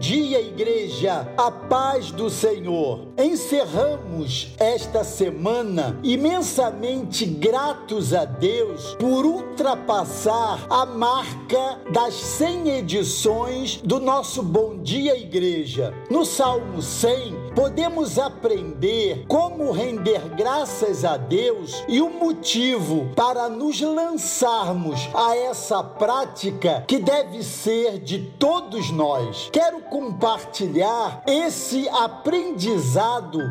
dia, igreja, a paz do Senhor. Encerramos esta semana imensamente gratos a Deus por ultrapassar a marca das 100 edições do nosso Bom Dia Igreja. No Salmo 100, podemos aprender como render graças a Deus e o motivo para nos lançarmos a essa prática que deve ser de todos nós. Quero compartilhar esse aprendizado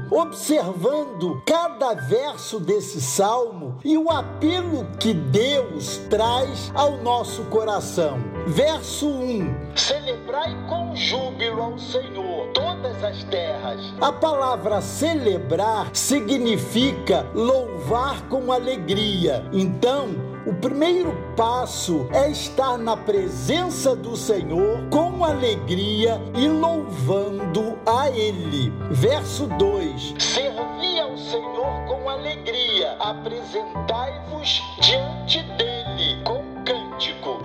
observando cada verso desse salmo e o apelo que Deus traz ao nosso coração. Verso 1: Celebrai com júbilo ao Senhor todas as terras. A palavra celebrar significa louvar com alegria. Então, o primeiro passo é estar na presença do Senhor com alegria e louvando a Ele. Verso 2: Servi ao Senhor com alegria, apresentai-vos diante dele.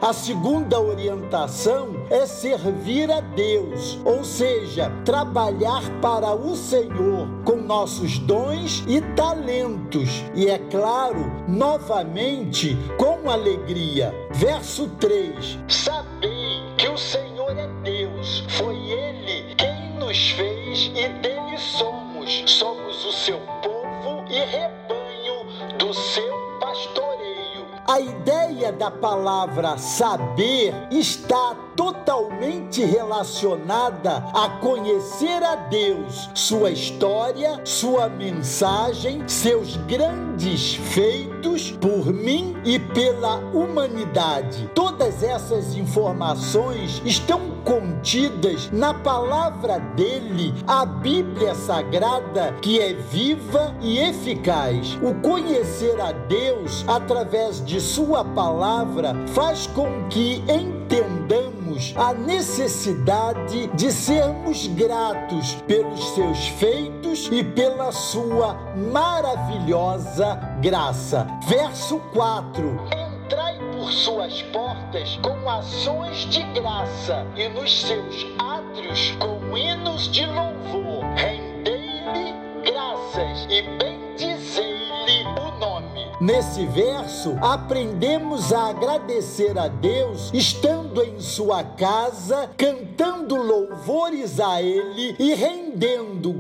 A segunda orientação é servir a Deus, ou seja, trabalhar para o Senhor com nossos dons e talentos. E é claro, novamente, com alegria. Verso 3: Sabei que o Senhor é Deus, foi Ele quem nos fez e dele somos. Somos o seu povo e rebanho do seu pastoreio. A ideia da palavra saber está totalmente relacionada a conhecer a Deus, sua história, sua mensagem, seus grandes feitos por mim e pela humanidade. Todas essas informações estão contidas na palavra dele, a Bíblia Sagrada, que é viva e eficaz. O conhecer a Deus através de sua palavra faz com que entendamos a necessidade de sermos gratos pelos seus feitos e pela sua maravilhosa graça. Verso 4. Entrai por suas portas com ações de graça e nos seus átrios com hinos de louvor. Rendei-lhe graças e. Nesse verso, aprendemos a agradecer a Deus estando em sua casa, cantando louvores a Ele e rendendo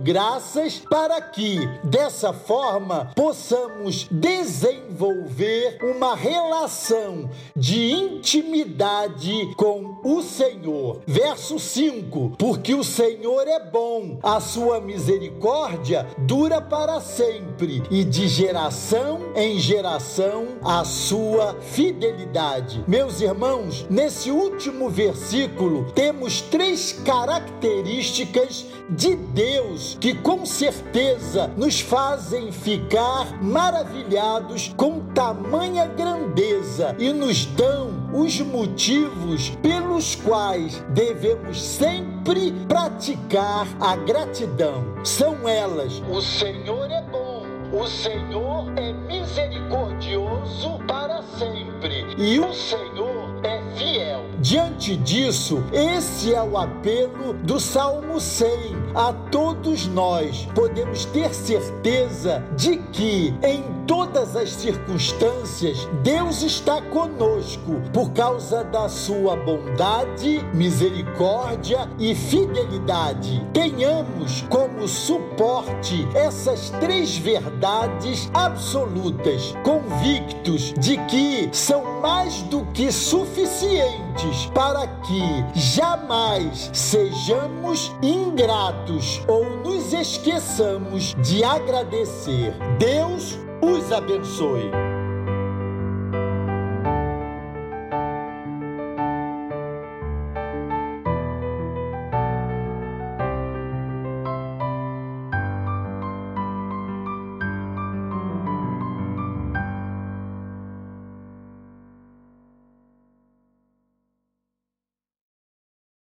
graças para que, dessa forma, possamos desenvolver uma relação de intimidade com o Senhor. Verso 5: Porque o Senhor é bom, a sua misericórdia dura para sempre, e de geração em geração a sua fidelidade. Meus irmãos, nesse último versículo temos três características de Deus que com certeza nos fazem ficar maravilhados com tamanha grandeza e nos dão os motivos pelos quais devemos sempre praticar a gratidão. São elas: o Senhor é bom, o Senhor é misericordioso para sempre e o Senhor é fiel. Diante disso, esse é o apelo do Salmo 100 a todos nós. Podemos ter certeza de que em todas as circunstâncias Deus está conosco por causa da sua bondade, misericórdia e fidelidade. Tenhamos como suporte essas três verdades absolutas, convictos de que são mais do que suficientes para que jamais sejamos ingratos ou nos esqueçamos de agradecer. Deus os abençoe.